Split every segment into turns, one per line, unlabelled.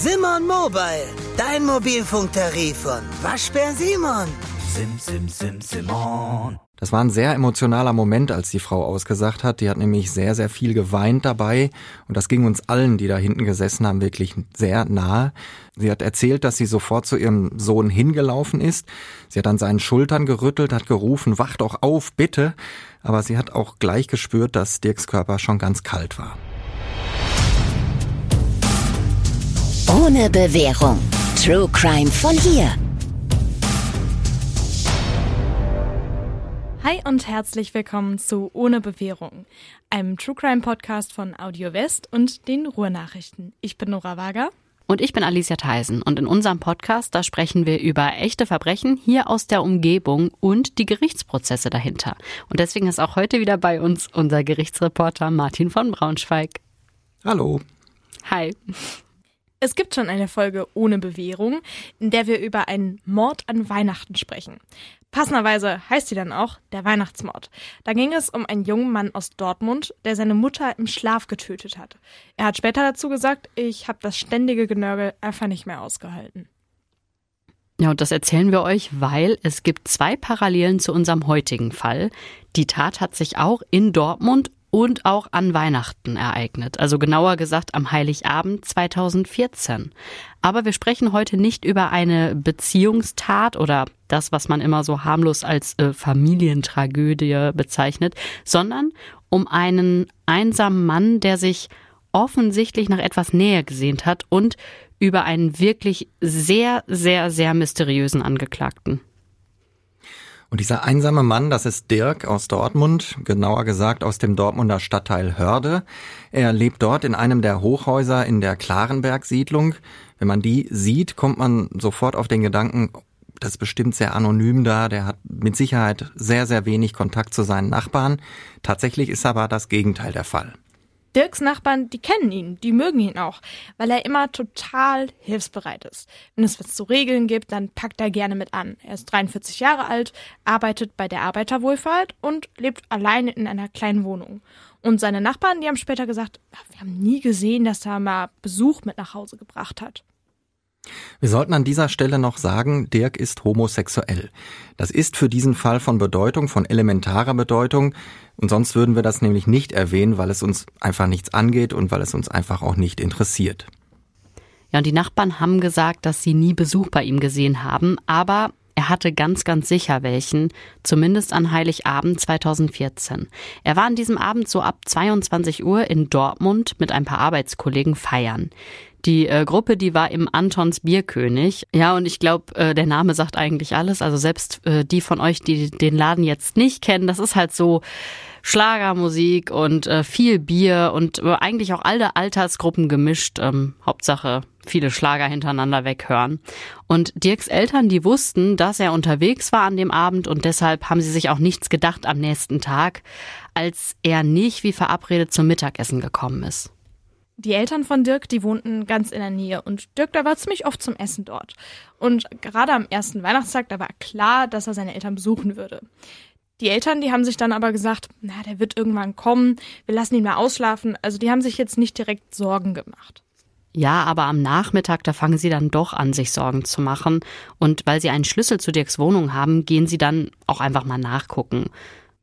Simon Mobile, dein Mobilfunktarif von Waschbär Simon.
Sim, sim, sim, Simon.
Das war ein sehr emotionaler Moment, als die Frau ausgesagt hat. Die hat nämlich sehr, sehr viel geweint dabei. Und das ging uns allen, die da hinten gesessen haben, wirklich sehr nahe. Sie hat erzählt, dass sie sofort zu ihrem Sohn hingelaufen ist. Sie hat an seinen Schultern gerüttelt, hat gerufen, wach doch auf, bitte. Aber sie hat auch gleich gespürt, dass Dirks Körper schon ganz kalt war.
Ohne Bewährung. True Crime von hier.
Hi und herzlich willkommen zu Ohne Bewährung, einem True Crime Podcast von Audio West und den Ruhrnachrichten. Ich bin Nora Wager.
Und ich bin Alicia Theisen. Und in unserem Podcast, da sprechen wir über echte Verbrechen hier aus der Umgebung und die Gerichtsprozesse dahinter. Und deswegen ist auch heute wieder bei uns unser Gerichtsreporter Martin von Braunschweig.
Hallo.
Hi.
Es gibt schon eine Folge ohne Bewährung, in der wir über einen Mord an Weihnachten sprechen. Passenderweise heißt sie dann auch der Weihnachtsmord. Da ging es um einen jungen Mann aus Dortmund, der seine Mutter im Schlaf getötet hat. Er hat später dazu gesagt, ich habe das ständige Genörgel einfach nicht mehr ausgehalten.
Ja, und das erzählen wir euch, weil es gibt zwei Parallelen zu unserem heutigen Fall. Die Tat hat sich auch in Dortmund und auch an Weihnachten ereignet, also genauer gesagt am Heiligabend 2014. Aber wir sprechen heute nicht über eine Beziehungstat oder das, was man immer so harmlos als äh, Familientragödie bezeichnet, sondern um einen einsamen Mann, der sich offensichtlich nach etwas näher gesehnt hat und über einen wirklich sehr, sehr, sehr mysteriösen Angeklagten.
Und dieser einsame Mann, das ist Dirk aus Dortmund, genauer gesagt aus dem Dortmunder Stadtteil Hörde. Er lebt dort in einem der Hochhäuser in der Klarenberg-Siedlung. Wenn man die sieht, kommt man sofort auf den Gedanken, das ist bestimmt sehr anonym da, der hat mit Sicherheit sehr, sehr wenig Kontakt zu seinen Nachbarn. Tatsächlich ist aber das Gegenteil der Fall.
Dirks Nachbarn, die kennen ihn, die mögen ihn auch, weil er immer total hilfsbereit ist. Wenn es was zu regeln gibt, dann packt er gerne mit an. Er ist 43 Jahre alt, arbeitet bei der Arbeiterwohlfahrt und lebt alleine in einer kleinen Wohnung. Und seine Nachbarn, die haben später gesagt, wir haben nie gesehen, dass er mal Besuch mit nach Hause gebracht hat.
Wir sollten an dieser Stelle noch sagen, Dirk ist homosexuell. Das ist für diesen Fall von Bedeutung, von elementarer Bedeutung. Und sonst würden wir das nämlich nicht erwähnen, weil es uns einfach nichts angeht und weil es uns einfach auch nicht interessiert.
Ja, und die Nachbarn haben gesagt, dass sie nie Besuch bei ihm gesehen haben, aber er hatte ganz, ganz sicher welchen, zumindest an Heiligabend 2014. Er war an diesem Abend so ab 22 Uhr in Dortmund mit ein paar Arbeitskollegen feiern. Die äh, Gruppe, die war im Antons Bierkönig. Ja, und ich glaube, äh, der Name sagt eigentlich alles. Also selbst äh, die von euch, die den Laden jetzt nicht kennen, das ist halt so Schlagermusik und äh, viel Bier und äh, eigentlich auch alle Altersgruppen gemischt. Ähm, Hauptsache viele Schlager hintereinander weghören. Und Dirks Eltern, die wussten, dass er unterwegs war an dem Abend und deshalb haben sie sich auch nichts gedacht am nächsten Tag, als er nicht wie verabredet zum Mittagessen gekommen ist.
Die Eltern von Dirk, die wohnten ganz in der Nähe und Dirk, da war ziemlich oft zum Essen dort. Und gerade am ersten Weihnachtstag, da war klar, dass er seine Eltern besuchen würde. Die Eltern, die haben sich dann aber gesagt, na, der wird irgendwann kommen, wir lassen ihn mal ausschlafen. Also die haben sich jetzt nicht direkt Sorgen gemacht.
Ja, aber am Nachmittag, da fangen sie dann doch an, sich Sorgen zu machen. Und weil sie einen Schlüssel zu Dirks Wohnung haben, gehen sie dann auch einfach mal nachgucken.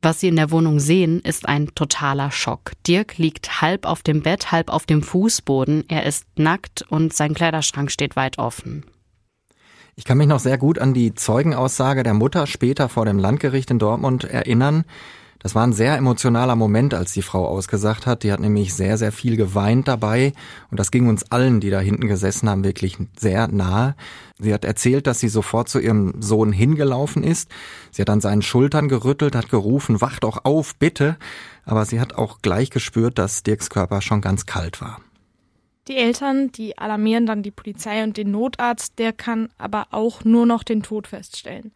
Was sie in der Wohnung sehen, ist ein totaler Schock. Dirk liegt halb auf dem Bett, halb auf dem Fußboden. Er ist nackt und sein Kleiderschrank steht weit offen.
Ich kann mich noch sehr gut an die Zeugenaussage der Mutter später vor dem Landgericht in Dortmund erinnern. Das war ein sehr emotionaler Moment, als die Frau ausgesagt hat. Die hat nämlich sehr, sehr viel geweint dabei. Und das ging uns allen, die da hinten gesessen haben, wirklich sehr nahe. Sie hat erzählt, dass sie sofort zu ihrem Sohn hingelaufen ist. Sie hat an seinen Schultern gerüttelt, hat gerufen, wach doch auf, bitte. Aber sie hat auch gleich gespürt, dass Dirks Körper schon ganz kalt war.
Die Eltern, die alarmieren dann die Polizei und den Notarzt, der kann aber auch nur noch den Tod feststellen.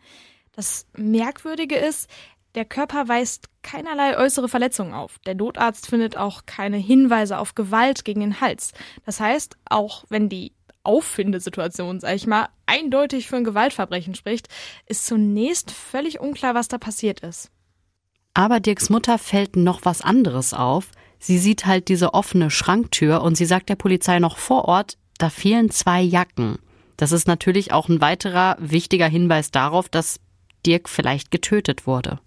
Das Merkwürdige ist, der Körper weist keinerlei äußere Verletzungen auf. Der Notarzt findet auch keine Hinweise auf Gewalt gegen den Hals. Das heißt, auch wenn die Auffindesituation, sag ich mal, eindeutig für ein Gewaltverbrechen spricht, ist zunächst völlig unklar, was da passiert ist.
Aber Dirks Mutter fällt noch was anderes auf. Sie sieht halt diese offene Schranktür und sie sagt der Polizei noch vor Ort, da fehlen zwei Jacken. Das ist natürlich auch ein weiterer wichtiger Hinweis darauf, dass Dirk vielleicht getötet wurde.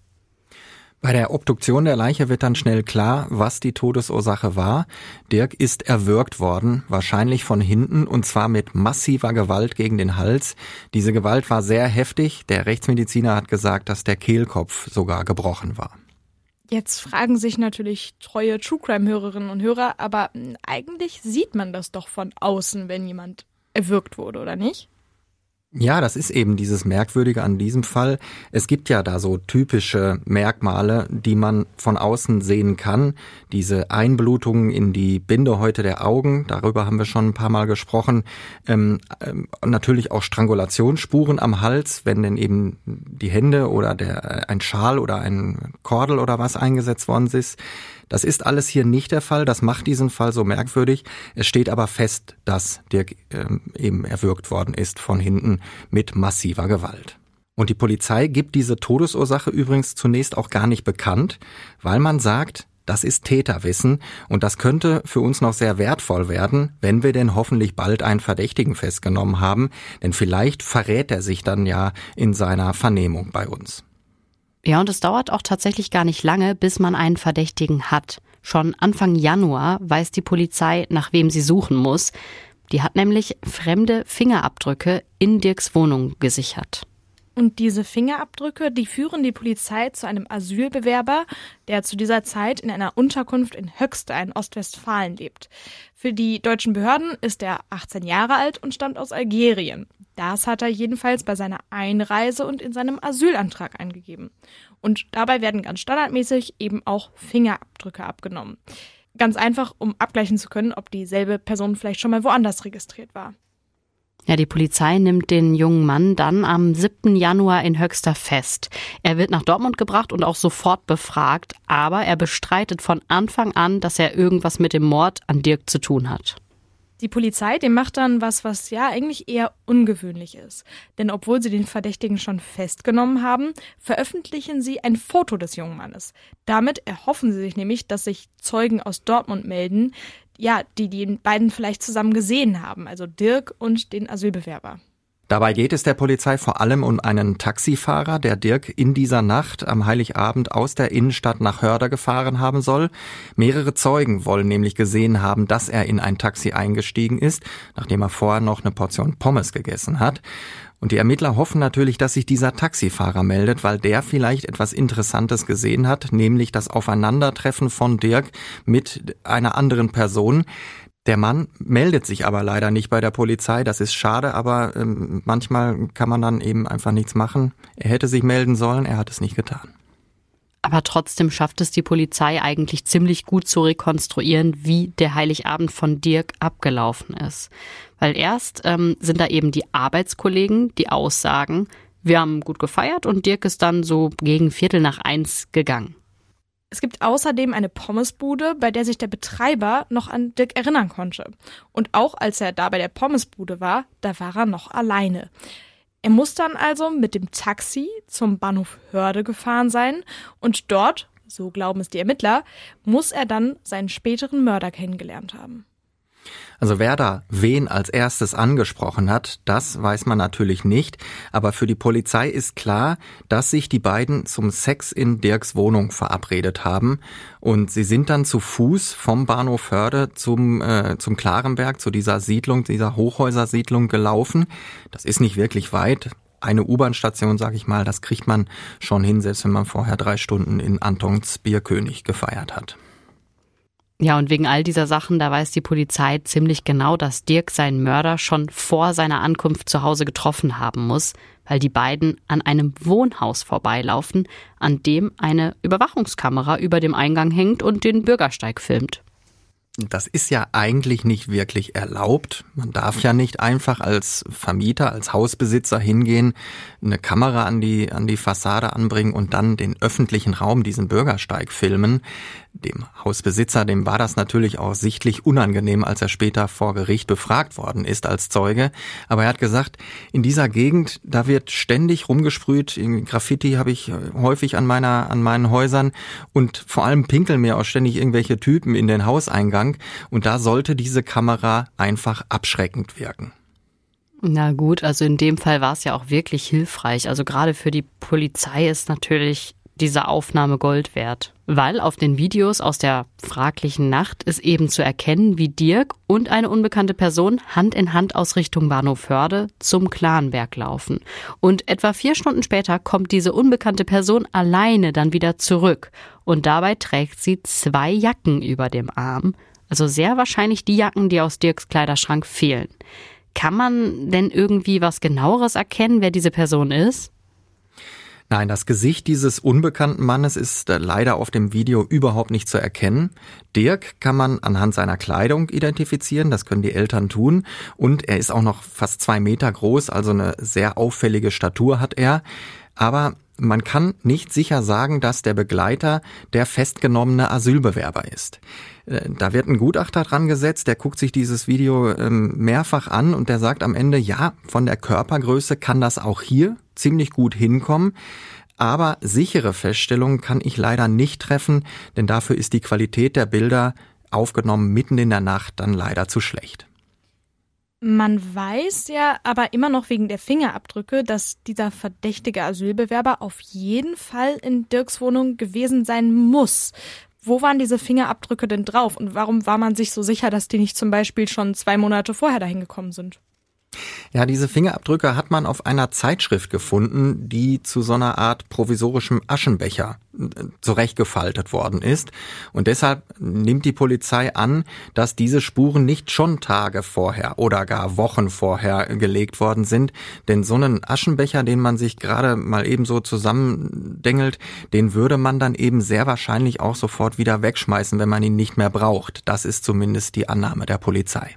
Bei der Obduktion der Leiche wird dann schnell klar, was die Todesursache war. Dirk ist erwürgt worden, wahrscheinlich von hinten und zwar mit massiver Gewalt gegen den Hals. Diese Gewalt war sehr heftig. Der Rechtsmediziner hat gesagt, dass der Kehlkopf sogar gebrochen war.
Jetzt fragen sich natürlich treue True Crime Hörerinnen und Hörer, aber eigentlich sieht man das doch von außen, wenn jemand erwürgt wurde, oder nicht?
Ja, das ist eben dieses Merkwürdige an diesem Fall. Es gibt ja da so typische Merkmale, die man von außen sehen kann. Diese Einblutungen in die Bindehäute der Augen, darüber haben wir schon ein paar Mal gesprochen. Ähm, ähm, natürlich auch Strangulationsspuren am Hals, wenn denn eben die Hände oder der, ein Schal oder ein Kordel oder was eingesetzt worden ist. Das ist alles hier nicht der Fall. Das macht diesen Fall so merkwürdig. Es steht aber fest, dass Dirk ähm, eben erwürgt worden ist von hinten mit massiver Gewalt. Und die Polizei gibt diese Todesursache übrigens zunächst auch gar nicht bekannt, weil man sagt, das ist Täterwissen und das könnte für uns noch sehr wertvoll werden, wenn wir denn hoffentlich bald einen Verdächtigen festgenommen haben, denn vielleicht verrät er sich dann ja in seiner Vernehmung bei uns.
Ja, und es dauert auch tatsächlich gar nicht lange, bis man einen Verdächtigen hat. Schon Anfang Januar weiß die Polizei, nach wem sie suchen muss. Die hat nämlich fremde Fingerabdrücke in Dirks Wohnung gesichert.
Und diese Fingerabdrücke, die führen die Polizei zu einem Asylbewerber, der zu dieser Zeit in einer Unterkunft in Höxter in Ostwestfalen lebt. Für die deutschen Behörden ist er 18 Jahre alt und stammt aus Algerien. Das hat er jedenfalls bei seiner Einreise und in seinem Asylantrag eingegeben. Und dabei werden ganz standardmäßig eben auch Fingerabdrücke abgenommen. Ganz einfach, um abgleichen zu können, ob dieselbe Person vielleicht schon mal woanders registriert war.
Ja, die Polizei nimmt den jungen Mann dann am 7. Januar in Höxter fest. Er wird nach Dortmund gebracht und auch sofort befragt, aber er bestreitet von Anfang an, dass er irgendwas mit dem Mord an Dirk zu tun hat.
Die Polizei, die macht dann was, was ja eigentlich eher ungewöhnlich ist. Denn obwohl sie den Verdächtigen schon festgenommen haben, veröffentlichen sie ein Foto des jungen Mannes. Damit erhoffen sie sich nämlich, dass sich Zeugen aus Dortmund melden, ja, die die beiden vielleicht zusammen gesehen haben, also Dirk und den Asylbewerber.
Dabei geht es der Polizei vor allem um einen Taxifahrer, der Dirk in dieser Nacht am Heiligabend aus der Innenstadt nach Hörder gefahren haben soll. Mehrere Zeugen wollen nämlich gesehen haben, dass er in ein Taxi eingestiegen ist, nachdem er vorher noch eine Portion Pommes gegessen hat. Und die Ermittler hoffen natürlich, dass sich dieser Taxifahrer meldet, weil der vielleicht etwas Interessantes gesehen hat, nämlich das Aufeinandertreffen von Dirk mit einer anderen Person. Der Mann meldet sich aber leider nicht bei der Polizei. Das ist schade, aber ähm, manchmal kann man dann eben einfach nichts machen. Er hätte sich melden sollen, er hat es nicht getan.
Aber trotzdem schafft es die Polizei eigentlich ziemlich gut zu rekonstruieren, wie der Heiligabend von Dirk abgelaufen ist. Weil erst ähm, sind da eben die Arbeitskollegen, die aussagen, wir haben gut gefeiert und Dirk ist dann so gegen Viertel nach eins gegangen.
Es gibt außerdem eine Pommesbude, bei der sich der Betreiber noch an Dirk erinnern konnte. Und auch als er da bei der Pommesbude war, da war er noch alleine. Er muss dann also mit dem Taxi zum Bahnhof Hörde gefahren sein und dort, so glauben es die Ermittler, muss er dann seinen späteren Mörder kennengelernt haben.
Also wer da wen als erstes angesprochen hat, das weiß man natürlich nicht. Aber für die Polizei ist klar, dass sich die beiden zum Sex in Dirks Wohnung verabredet haben. Und sie sind dann zu Fuß vom Bahnhof Förde zum, äh, zum Klarenberg, zu dieser Siedlung, dieser Hochhäusersiedlung gelaufen. Das ist nicht wirklich weit eine U-Bahn-Station, sag ich mal, das kriegt man schon hin, selbst wenn man vorher drei Stunden in Antons Bierkönig gefeiert hat.
Ja, und wegen all dieser Sachen, da weiß die Polizei ziemlich genau, dass Dirk seinen Mörder schon vor seiner Ankunft zu Hause getroffen haben muss, weil die beiden an einem Wohnhaus vorbeilaufen, an dem eine Überwachungskamera über dem Eingang hängt und den Bürgersteig filmt.
Das ist ja eigentlich nicht wirklich erlaubt. Man darf ja nicht einfach als Vermieter, als Hausbesitzer hingehen, eine Kamera an die, an die Fassade anbringen und dann den öffentlichen Raum, diesen Bürgersteig filmen. Dem Hausbesitzer, dem war das natürlich auch sichtlich unangenehm, als er später vor Gericht befragt worden ist als Zeuge. Aber er hat gesagt, in dieser Gegend, da wird ständig rumgesprüht. Graffiti habe ich häufig an meiner, an meinen Häusern und vor allem pinkeln mir auch ständig irgendwelche Typen in den Hauseingang. Und da sollte diese Kamera einfach abschreckend wirken.
Na gut, also in dem Fall war es ja auch wirklich hilfreich. Also gerade für die Polizei ist natürlich diese Aufnahme Gold wert. Weil auf den Videos aus der fraglichen Nacht ist eben zu erkennen, wie Dirk und eine unbekannte Person Hand in Hand aus Richtung Bahnhof Hörde zum Clanberg laufen. Und etwa vier Stunden später kommt diese unbekannte Person alleine dann wieder zurück. Und dabei trägt sie zwei Jacken über dem Arm. Also sehr wahrscheinlich die Jacken, die aus Dirks Kleiderschrank fehlen. Kann man denn irgendwie was genaueres erkennen, wer diese Person ist?
Nein, das Gesicht dieses unbekannten Mannes ist äh, leider auf dem Video überhaupt nicht zu erkennen. Dirk kann man anhand seiner Kleidung identifizieren, das können die Eltern tun. Und er ist auch noch fast zwei Meter groß, also eine sehr auffällige Statur hat er. Aber man kann nicht sicher sagen, dass der Begleiter der festgenommene Asylbewerber ist. Äh, da wird ein Gutachter dran gesetzt, der guckt sich dieses Video ähm, mehrfach an und der sagt am Ende, ja, von der Körpergröße kann das auch hier ziemlich gut hinkommen. Aber sichere Feststellungen kann ich leider nicht treffen, denn dafür ist die Qualität der Bilder aufgenommen mitten in der Nacht dann leider zu schlecht.
Man weiß ja aber immer noch wegen der Fingerabdrücke, dass dieser verdächtige Asylbewerber auf jeden Fall in Dirks Wohnung gewesen sein muss. Wo waren diese Fingerabdrücke denn drauf und warum war man sich so sicher, dass die nicht zum Beispiel schon zwei Monate vorher dahin gekommen sind?
Ja, diese Fingerabdrücke hat man auf einer Zeitschrift gefunden, die zu so einer Art provisorischem Aschenbecher äh, zurechtgefaltet worden ist. Und deshalb nimmt die Polizei an, dass diese Spuren nicht schon Tage vorher oder gar Wochen vorher gelegt worden sind. Denn so einen Aschenbecher, den man sich gerade mal eben so zusammendengelt, den würde man dann eben sehr wahrscheinlich auch sofort wieder wegschmeißen, wenn man ihn nicht mehr braucht. Das ist zumindest die Annahme der Polizei.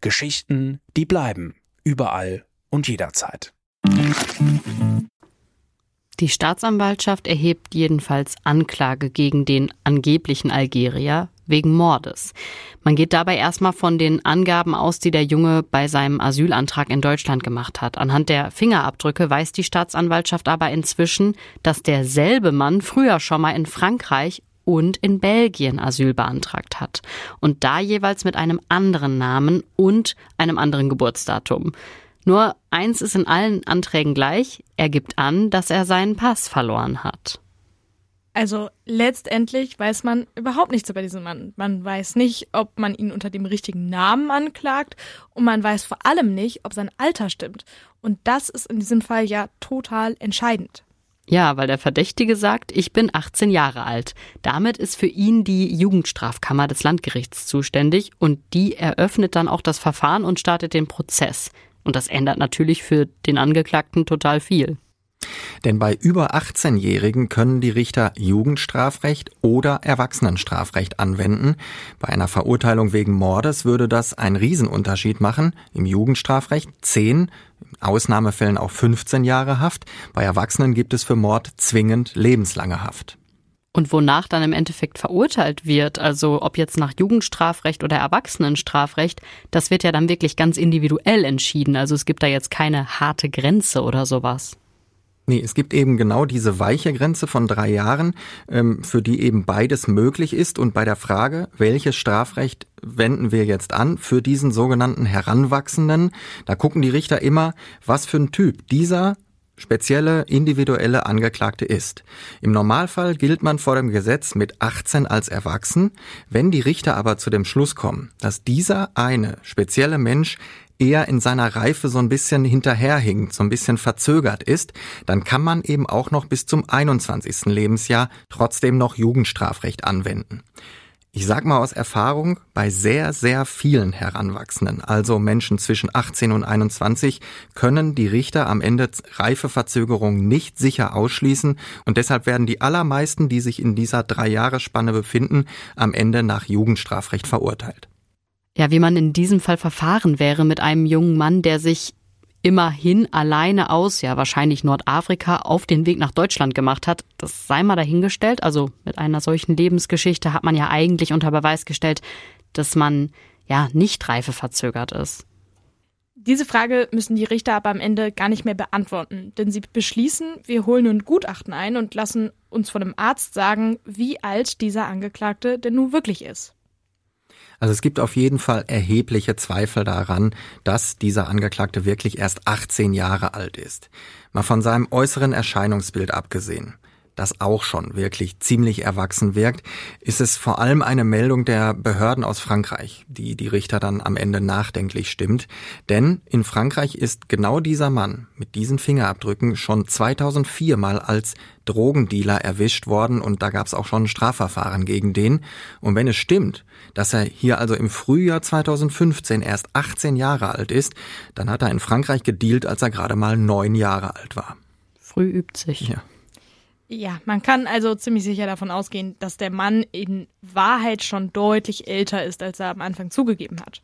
Geschichten, die bleiben, überall und jederzeit.
Die Staatsanwaltschaft erhebt jedenfalls Anklage gegen den angeblichen Algerier wegen Mordes. Man geht dabei erstmal von den Angaben aus, die der Junge bei seinem Asylantrag in Deutschland gemacht hat. Anhand der Fingerabdrücke weiß die Staatsanwaltschaft aber inzwischen, dass derselbe Mann früher schon mal in Frankreich und in Belgien Asyl beantragt hat. Und da jeweils mit einem anderen Namen und einem anderen Geburtsdatum. Nur eins ist in allen Anträgen gleich, er gibt an, dass er seinen Pass verloren hat.
Also letztendlich weiß man überhaupt nichts über diesen Mann. Man weiß nicht, ob man ihn unter dem richtigen Namen anklagt und man weiß vor allem nicht, ob sein Alter stimmt. Und das ist in diesem Fall ja total entscheidend.
Ja, weil der Verdächtige sagt, ich bin 18 Jahre alt. Damit ist für ihn die Jugendstrafkammer des Landgerichts zuständig und die eröffnet dann auch das Verfahren und startet den Prozess. Und das ändert natürlich für den Angeklagten total viel.
Denn bei über 18-Jährigen können die Richter Jugendstrafrecht oder Erwachsenenstrafrecht anwenden. Bei einer Verurteilung wegen Mordes würde das einen Riesenunterschied machen. Im Jugendstrafrecht 10, in Ausnahmefällen auch 15 Jahre Haft. Bei Erwachsenen gibt es für Mord zwingend lebenslange Haft.
Und wonach dann im Endeffekt verurteilt wird, also ob jetzt nach Jugendstrafrecht oder Erwachsenenstrafrecht, das wird ja dann wirklich ganz individuell entschieden. Also es gibt da jetzt keine harte Grenze oder sowas.
Nee, es gibt eben genau diese weiche Grenze von drei Jahren, ähm, für die eben beides möglich ist. Und bei der Frage, welches Strafrecht wenden wir jetzt an für diesen sogenannten Heranwachsenden, da gucken die Richter immer, was für ein Typ dieser spezielle individuelle Angeklagte ist. Im Normalfall gilt man vor dem Gesetz mit 18 als erwachsen. Wenn die Richter aber zu dem Schluss kommen, dass dieser eine spezielle Mensch eher in seiner Reife so ein bisschen hinterherhinkt, so ein bisschen verzögert ist, dann kann man eben auch noch bis zum 21. Lebensjahr trotzdem noch Jugendstrafrecht anwenden. Ich sag mal aus Erfahrung, bei sehr, sehr vielen Heranwachsenden, also Menschen zwischen 18 und 21, können die Richter am Ende Reifeverzögerung nicht sicher ausschließen und deshalb werden die allermeisten, die sich in dieser Drei-Jahres-Spanne befinden, am Ende nach Jugendstrafrecht verurteilt.
Ja, wie man in diesem Fall verfahren wäre mit einem jungen Mann, der sich immerhin alleine aus, ja wahrscheinlich Nordafrika, auf den Weg nach Deutschland gemacht hat, das sei mal dahingestellt. Also mit einer solchen Lebensgeschichte hat man ja eigentlich unter Beweis gestellt, dass man ja nicht reifeverzögert ist.
Diese Frage müssen die Richter aber am Ende gar nicht mehr beantworten, denn sie beschließen, wir holen nun Gutachten ein und lassen uns von einem Arzt sagen, wie alt dieser Angeklagte denn nun wirklich ist.
Also es gibt auf jeden Fall erhebliche Zweifel daran, dass dieser Angeklagte wirklich erst 18 Jahre alt ist. Mal von seinem äußeren Erscheinungsbild abgesehen das auch schon wirklich ziemlich erwachsen wirkt, ist es vor allem eine Meldung der Behörden aus Frankreich, die die Richter dann am Ende nachdenklich stimmt. Denn in Frankreich ist genau dieser Mann mit diesen Fingerabdrücken schon 2004 mal als Drogendealer erwischt worden und da gab es auch schon ein Strafverfahren gegen den. Und wenn es stimmt, dass er hier also im Frühjahr 2015 erst 18 Jahre alt ist, dann hat er in Frankreich gedealt, als er gerade mal neun Jahre alt war.
Früh übt sich.
Ja. Ja, man kann also ziemlich sicher davon ausgehen, dass der Mann in Wahrheit schon deutlich älter ist, als er am Anfang zugegeben hat.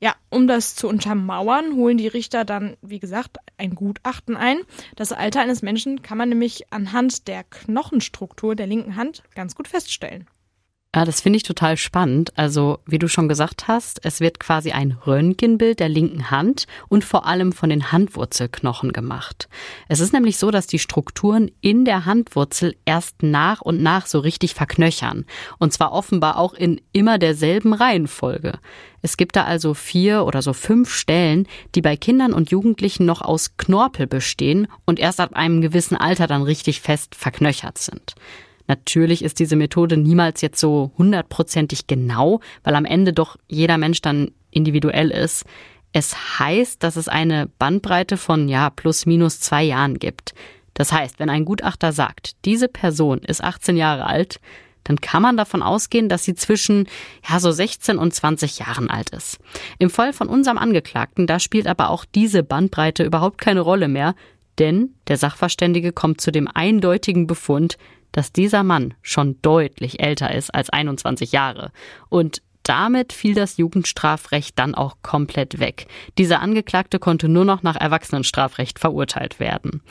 Ja, um das zu untermauern, holen die Richter dann, wie gesagt, ein Gutachten ein. Das Alter eines Menschen kann man nämlich anhand der Knochenstruktur der linken Hand ganz gut feststellen.
Ja, das finde ich total spannend. Also, wie du schon gesagt hast, es wird quasi ein Röntgenbild der linken Hand und vor allem von den Handwurzelknochen gemacht. Es ist nämlich so, dass die Strukturen in der Handwurzel erst nach und nach so richtig verknöchern. Und zwar offenbar auch in immer derselben Reihenfolge. Es gibt da also vier oder so fünf Stellen, die bei Kindern und Jugendlichen noch aus Knorpel bestehen und erst ab einem gewissen Alter dann richtig fest verknöchert sind. Natürlich ist diese Methode niemals jetzt so hundertprozentig genau, weil am Ende doch jeder Mensch dann individuell ist. Es heißt, dass es eine Bandbreite von ja plus minus zwei Jahren gibt. Das heißt, wenn ein Gutachter sagt, diese Person ist 18 Jahre alt, dann kann man davon ausgehen, dass sie zwischen ja so 16 und 20 Jahren alt ist. Im Fall von unserem Angeklagten, da spielt aber auch diese Bandbreite überhaupt keine Rolle mehr, denn der Sachverständige kommt zu dem eindeutigen Befund, dass dieser Mann schon deutlich älter ist als 21 Jahre. Und damit fiel das Jugendstrafrecht dann auch komplett weg. Dieser Angeklagte konnte nur noch nach Erwachsenenstrafrecht verurteilt werden.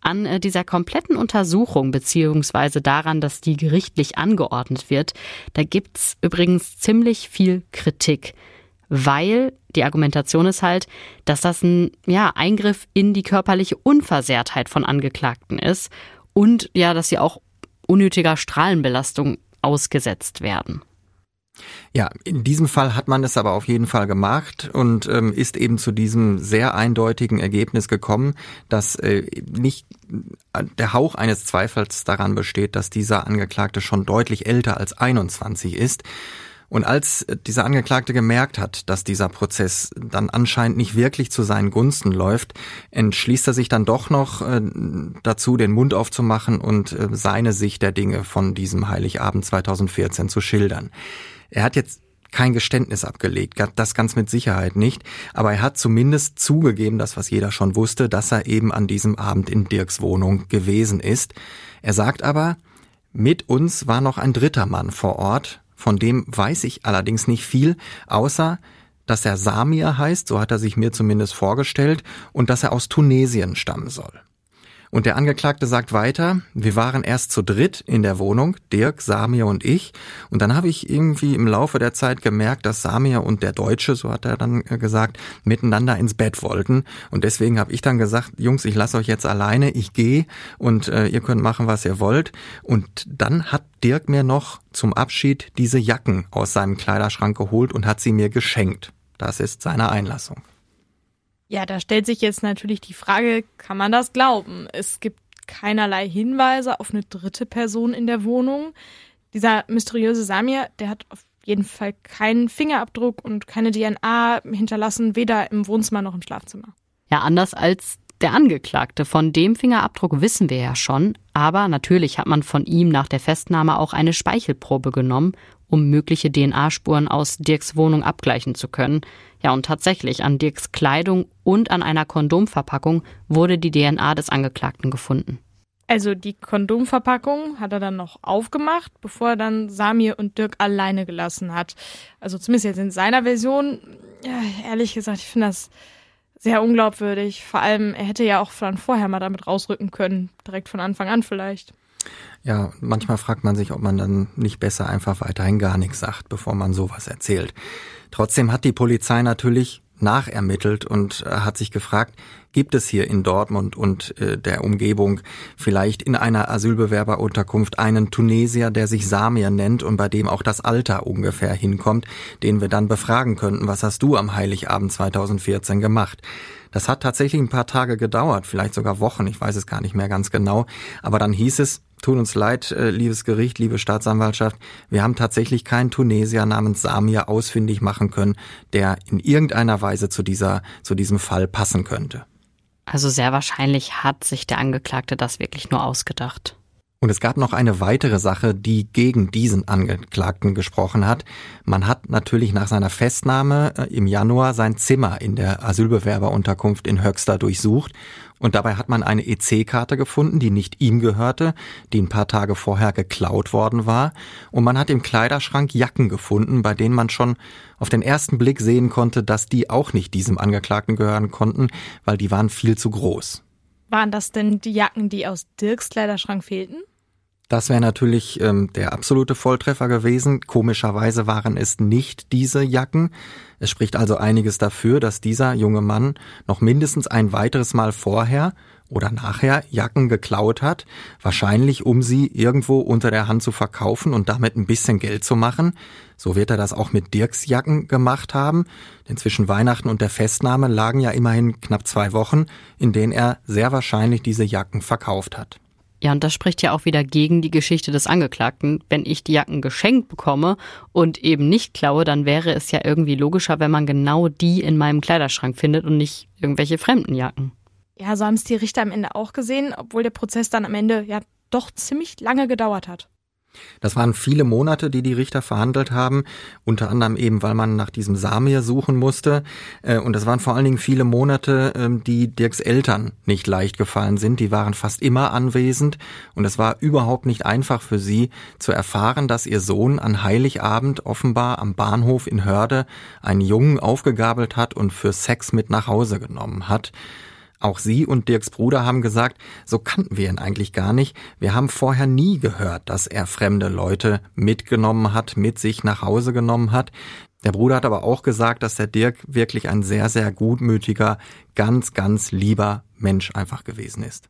An äh, dieser kompletten Untersuchung beziehungsweise daran, dass die gerichtlich angeordnet wird, da gibt's übrigens ziemlich viel Kritik, weil die Argumentation ist halt, dass das ein ja, Eingriff in die körperliche Unversehrtheit von Angeklagten ist und ja, dass sie auch unnötiger Strahlenbelastung ausgesetzt werden.
Ja, in diesem Fall hat man es aber auf jeden Fall gemacht und ähm, ist eben zu diesem sehr eindeutigen Ergebnis gekommen, dass äh, nicht der Hauch eines Zweifels daran besteht, dass dieser Angeklagte schon deutlich älter als 21 ist. Und als dieser Angeklagte gemerkt hat, dass dieser Prozess dann anscheinend nicht wirklich zu seinen Gunsten läuft, entschließt er sich dann doch noch äh, dazu, den Mund aufzumachen und äh, seine Sicht der Dinge von diesem Heiligabend 2014 zu schildern. Er hat jetzt kein Geständnis abgelegt, das ganz mit Sicherheit nicht, aber er hat zumindest zugegeben, das was jeder schon wusste, dass er eben an diesem Abend in Dirks Wohnung gewesen ist. Er sagt aber, mit uns war noch ein dritter Mann vor Ort, von dem weiß ich allerdings nicht viel, außer dass er Samir heißt, so hat er sich mir zumindest vorgestellt, und dass er aus Tunesien stammen soll. Und der Angeklagte sagt weiter, wir waren erst zu dritt in der Wohnung, Dirk, Samir und ich. Und dann habe ich irgendwie im Laufe der Zeit gemerkt, dass Samir und der Deutsche, so hat er dann äh, gesagt, miteinander ins Bett wollten. Und deswegen habe ich dann gesagt, Jungs, ich lasse euch jetzt alleine, ich gehe und äh, ihr könnt machen, was ihr wollt. Und dann hat Dirk mir noch zum Abschied diese Jacken aus seinem Kleiderschrank geholt und hat sie mir geschenkt. Das ist seine Einlassung.
Ja, da stellt sich jetzt natürlich die Frage, kann man das glauben? Es gibt keinerlei Hinweise auf eine dritte Person in der Wohnung. Dieser mysteriöse Samir, der hat auf jeden Fall keinen Fingerabdruck und keine DNA hinterlassen, weder im Wohnzimmer noch im Schlafzimmer.
Ja, anders als der Angeklagte. Von dem Fingerabdruck wissen wir ja schon, aber natürlich hat man von ihm nach der Festnahme auch eine Speichelprobe genommen, um mögliche DNA-Spuren aus Dirks Wohnung abgleichen zu können. Ja, und tatsächlich an Dirks Kleidung und an einer Kondomverpackung wurde die DNA des Angeklagten gefunden.
Also die Kondomverpackung hat er dann noch aufgemacht, bevor er dann Samir und Dirk alleine gelassen hat. Also zumindest jetzt in seiner Version. Ehrlich gesagt, ich finde das sehr unglaubwürdig. Vor allem, er hätte ja auch von vorher mal damit rausrücken können, direkt von Anfang an vielleicht.
Ja, manchmal fragt man sich, ob man dann nicht besser einfach weiterhin gar nichts sagt, bevor man sowas erzählt. Trotzdem hat die Polizei natürlich nachermittelt und äh, hat sich gefragt, gibt es hier in Dortmund und äh, der Umgebung vielleicht in einer Asylbewerberunterkunft einen Tunesier, der sich Samir nennt und bei dem auch das Alter ungefähr hinkommt, den wir dann befragen könnten, was hast du am Heiligabend 2014 gemacht? Das hat tatsächlich ein paar Tage gedauert, vielleicht sogar Wochen, ich weiß es gar nicht mehr ganz genau, aber dann hieß es, tut uns leid, äh, liebes Gericht, liebe Staatsanwaltschaft, wir haben tatsächlich keinen Tunesier namens Samir ausfindig machen können, der in irgendeiner Weise zu dieser, zu diesem Fall passen könnte.
Also sehr wahrscheinlich hat sich der Angeklagte das wirklich nur ausgedacht.
Und es gab noch eine weitere Sache, die gegen diesen Angeklagten gesprochen hat. Man hat natürlich nach seiner Festnahme äh, im Januar sein Zimmer in der Asylbewerberunterkunft in Höxter durchsucht und dabei hat man eine EC-Karte gefunden, die nicht ihm gehörte, die ein paar Tage vorher geklaut worden war. Und man hat im Kleiderschrank Jacken gefunden, bei denen man schon auf den ersten Blick sehen konnte, dass die auch nicht diesem Angeklagten gehören konnten, weil die waren viel zu groß.
Waren das denn die Jacken, die aus Dirks Kleiderschrank fehlten?
Das wäre natürlich ähm, der absolute Volltreffer gewesen. Komischerweise waren es nicht diese Jacken. Es spricht also einiges dafür, dass dieser junge Mann noch mindestens ein weiteres Mal vorher oder nachher Jacken geklaut hat, wahrscheinlich um sie irgendwo unter der Hand zu verkaufen und damit ein bisschen Geld zu machen. So wird er das auch mit Dirks Jacken gemacht haben, denn zwischen Weihnachten und der Festnahme lagen ja immerhin knapp zwei Wochen, in denen er sehr wahrscheinlich diese Jacken verkauft hat.
Ja, und das spricht ja auch wieder gegen die Geschichte des Angeklagten. Wenn ich die Jacken geschenkt bekomme und eben nicht klaue, dann wäre es ja irgendwie logischer, wenn man genau die in meinem Kleiderschrank findet und nicht irgendwelche fremden Jacken.
Ja, so haben es die Richter am Ende auch gesehen, obwohl der Prozess dann am Ende ja doch ziemlich lange gedauert hat.
Das waren viele Monate, die die Richter verhandelt haben, unter anderem eben, weil man nach diesem Samir suchen musste. Äh, und das waren vor allen Dingen viele Monate, ähm, die Dirks Eltern nicht leicht gefallen sind. Die waren fast immer anwesend und es war überhaupt nicht einfach für sie zu erfahren, dass ihr Sohn an Heiligabend offenbar am Bahnhof in Hörde einen Jungen aufgegabelt hat und für Sex mit nach Hause genommen hat. Auch sie und Dirks Bruder haben gesagt, so kannten wir ihn eigentlich gar nicht. Wir haben vorher nie gehört, dass er fremde Leute mitgenommen hat, mit sich nach Hause genommen hat. Der Bruder hat aber auch gesagt, dass der Dirk wirklich ein sehr, sehr gutmütiger, ganz, ganz lieber Mensch einfach gewesen ist.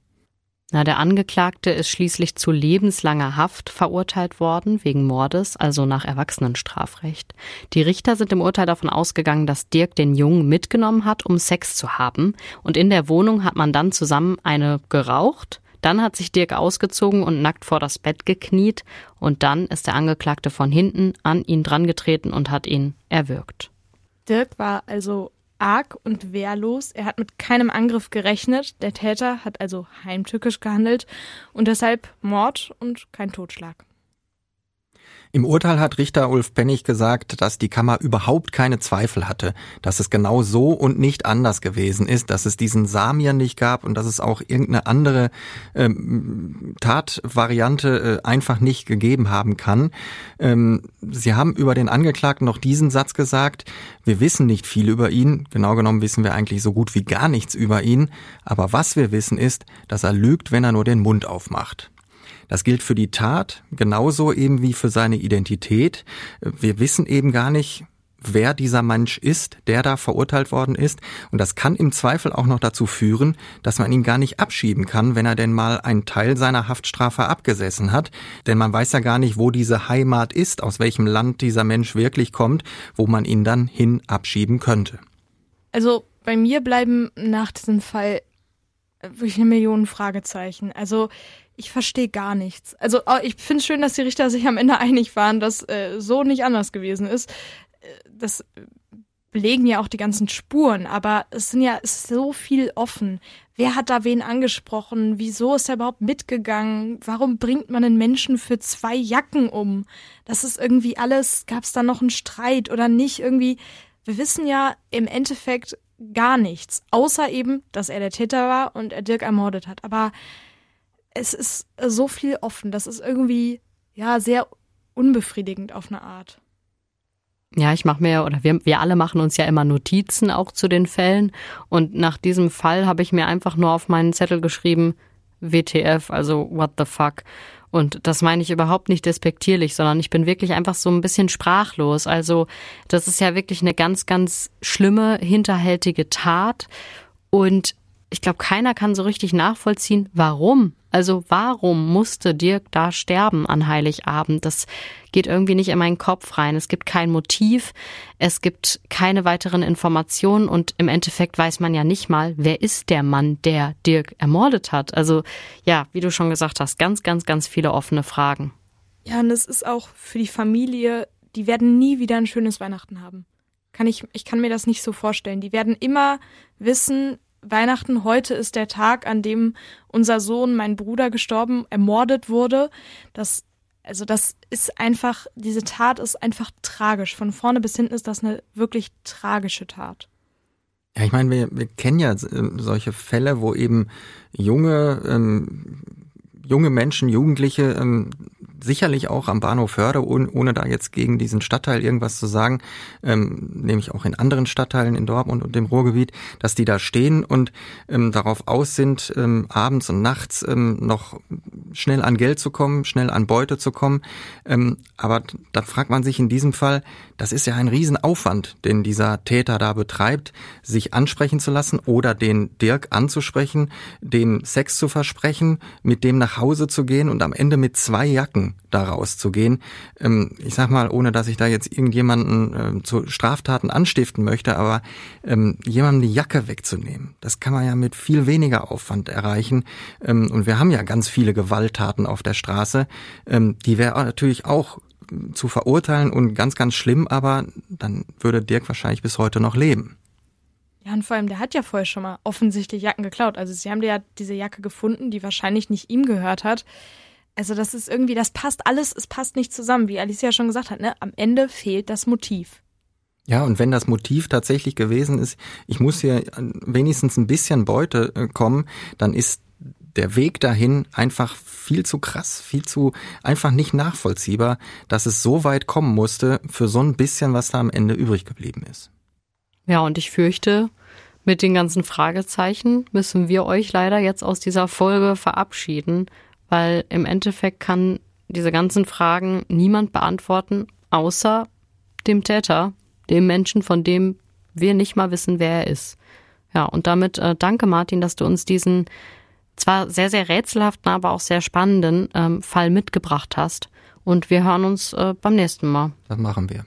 Na, der Angeklagte ist schließlich zu lebenslanger Haft verurteilt worden wegen Mordes, also nach Erwachsenenstrafrecht. Die Richter sind im Urteil davon ausgegangen, dass Dirk den Jungen mitgenommen hat, um Sex zu haben. Und in der Wohnung hat man dann zusammen eine geraucht. Dann hat sich Dirk ausgezogen und nackt vor das Bett gekniet. Und dann ist der Angeklagte von hinten an ihn drangetreten und hat ihn erwürgt.
Dirk war also arg und wehrlos. Er hat mit keinem Angriff gerechnet. Der Täter hat also heimtückisch gehandelt und deshalb Mord und kein Totschlag.
Im Urteil hat Richter Ulf Pennig gesagt, dass die Kammer überhaupt keine Zweifel hatte, dass es genau so und nicht anders gewesen ist, dass es diesen Samir nicht gab und dass es auch irgendeine andere ähm, Tatvariante äh, einfach nicht gegeben haben kann. Ähm, Sie haben über den Angeklagten noch diesen Satz gesagt, wir wissen nicht viel über ihn, genau genommen wissen wir eigentlich so gut wie gar nichts über ihn, aber was wir wissen ist, dass er lügt, wenn er nur den Mund aufmacht. Das gilt für die Tat genauso eben wie für seine Identität. Wir wissen eben gar nicht, wer dieser Mensch ist, der da verurteilt worden ist. Und das kann im Zweifel auch noch dazu führen, dass man ihn gar nicht abschieben kann, wenn er denn mal einen Teil seiner Haftstrafe abgesessen hat. Denn man weiß ja gar nicht, wo diese Heimat ist, aus welchem Land dieser Mensch wirklich kommt, wo man ihn dann hin abschieben könnte.
Also bei mir bleiben nach diesem Fall wirklich eine Million Fragezeichen. Also ich verstehe gar nichts. Also oh, ich finde es schön, dass die Richter sich am Ende einig waren, dass äh, so nicht anders gewesen ist. Äh, das belegen ja auch die ganzen Spuren, aber es sind ja es ist so viel offen. Wer hat da wen angesprochen? Wieso ist er überhaupt mitgegangen? Warum bringt man einen Menschen für zwei Jacken um? Das ist irgendwie alles, gab es da noch einen Streit oder nicht? Irgendwie, wir wissen ja im Endeffekt gar nichts, außer eben, dass er der Täter war und er Dirk ermordet hat. Aber es ist so viel offen, das ist irgendwie, ja, sehr unbefriedigend auf eine Art.
Ja, ich mache mir, oder wir, wir alle machen uns ja immer Notizen auch zu den Fällen. Und nach diesem Fall habe ich mir einfach nur auf meinen Zettel geschrieben, WTF, also what the fuck. Und das meine ich überhaupt nicht despektierlich, sondern ich bin wirklich einfach so ein bisschen sprachlos. Also das ist ja wirklich eine ganz, ganz schlimme, hinterhältige Tat. Und ich glaube, keiner kann so richtig nachvollziehen, warum. Also warum musste Dirk da sterben an Heiligabend? Das geht irgendwie nicht in meinen Kopf rein. Es gibt kein Motiv, es gibt keine weiteren Informationen und im Endeffekt weiß man ja nicht mal, wer ist der Mann, der Dirk ermordet hat. Also ja, wie du schon gesagt hast, ganz, ganz, ganz viele offene Fragen.
Ja, und es ist auch für die Familie, die werden nie wieder ein schönes Weihnachten haben. Kann ich, ich kann mir das nicht so vorstellen. Die werden immer wissen, Weihnachten, heute ist der Tag, an dem unser Sohn, mein Bruder, gestorben, ermordet wurde. Das, also das ist einfach, diese Tat ist einfach tragisch. Von vorne bis hinten ist das eine wirklich tragische Tat.
Ja, ich meine, wir, wir kennen ja äh, solche Fälle, wo eben junge, ähm, junge Menschen, Jugendliche ähm, sicherlich auch am Bahnhof Förde, ohne, ohne da jetzt gegen diesen Stadtteil irgendwas zu sagen, ähm, nämlich auch in anderen Stadtteilen in Dortmund und dem Ruhrgebiet, dass die da stehen und ähm, darauf aus sind, ähm, abends und nachts ähm, noch schnell an Geld zu kommen, schnell an Beute zu kommen. Ähm, aber da fragt man sich in diesem Fall, das ist ja ein Riesenaufwand, den dieser Täter da betreibt, sich ansprechen zu lassen oder den Dirk anzusprechen, dem Sex zu versprechen, mit dem nach Hause zu gehen und am Ende mit zwei Jacken da rauszugehen. Ähm, ich sag mal, ohne dass ich da jetzt irgendjemanden äh, zu Straftaten anstiften möchte, aber ähm, jemandem die Jacke wegzunehmen, das kann man ja mit viel weniger Aufwand erreichen. Ähm, und wir haben ja ganz viele Gewalttaten auf der Straße. Ähm, die wäre natürlich auch zu verurteilen und ganz, ganz schlimm, aber dann würde Dirk wahrscheinlich bis heute noch leben.
Ja, und vor allem, der hat ja vorher schon mal offensichtlich Jacken geklaut. Also sie haben ja diese Jacke gefunden, die wahrscheinlich nicht ihm gehört hat. Also das ist irgendwie, das passt alles, es passt nicht zusammen, wie Alicia schon gesagt hat, ne? Am Ende fehlt das Motiv.
Ja, und wenn das Motiv tatsächlich gewesen ist, ich muss hier wenigstens ein bisschen Beute äh, kommen, dann ist der Weg dahin einfach viel zu krass, viel zu einfach nicht nachvollziehbar, dass es so weit kommen musste für so ein bisschen, was da am Ende übrig geblieben ist.
Ja, und ich fürchte, mit den ganzen Fragezeichen müssen wir euch leider jetzt aus dieser Folge verabschieden, weil im Endeffekt kann diese ganzen Fragen niemand beantworten, außer dem Täter, dem Menschen, von dem wir nicht mal wissen, wer er ist. Ja, und damit äh, danke Martin, dass du uns diesen zwar sehr, sehr rätselhaften, aber auch sehr spannenden ähm, Fall mitgebracht hast. Und wir hören uns äh, beim nächsten Mal.
Das machen wir.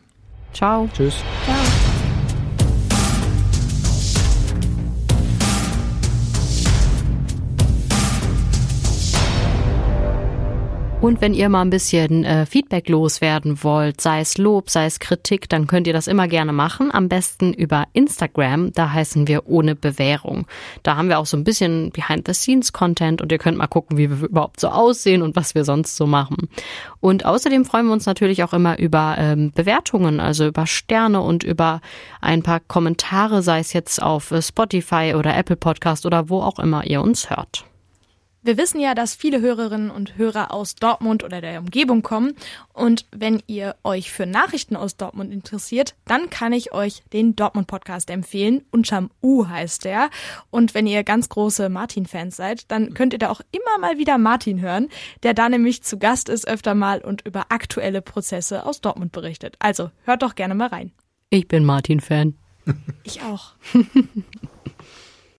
Ciao.
Tschüss.
Ciao.
Und wenn ihr mal ein bisschen äh, Feedback loswerden wollt, sei es Lob, sei es Kritik, dann könnt ihr das immer gerne machen. Am besten über Instagram, da heißen wir ohne Bewährung. Da haben wir auch so ein bisschen Behind-the-Scenes-Content und ihr könnt mal gucken, wie wir überhaupt so aussehen und was wir sonst so machen. Und außerdem freuen wir uns natürlich auch immer über ähm, Bewertungen, also über Sterne und über ein paar Kommentare, sei es jetzt auf Spotify oder Apple Podcast oder wo auch immer ihr uns hört.
Wir wissen ja, dass viele Hörerinnen und Hörer aus Dortmund oder der Umgebung kommen. Und wenn ihr euch für Nachrichten aus Dortmund interessiert, dann kann ich euch den Dortmund Podcast empfehlen. Unterm U heißt der. Und wenn ihr ganz große Martin-Fans seid, dann könnt ihr da auch immer mal wieder Martin hören, der da nämlich zu Gast ist öfter mal und über aktuelle Prozesse aus Dortmund berichtet. Also hört doch gerne mal rein.
Ich bin Martin-Fan.
Ich auch.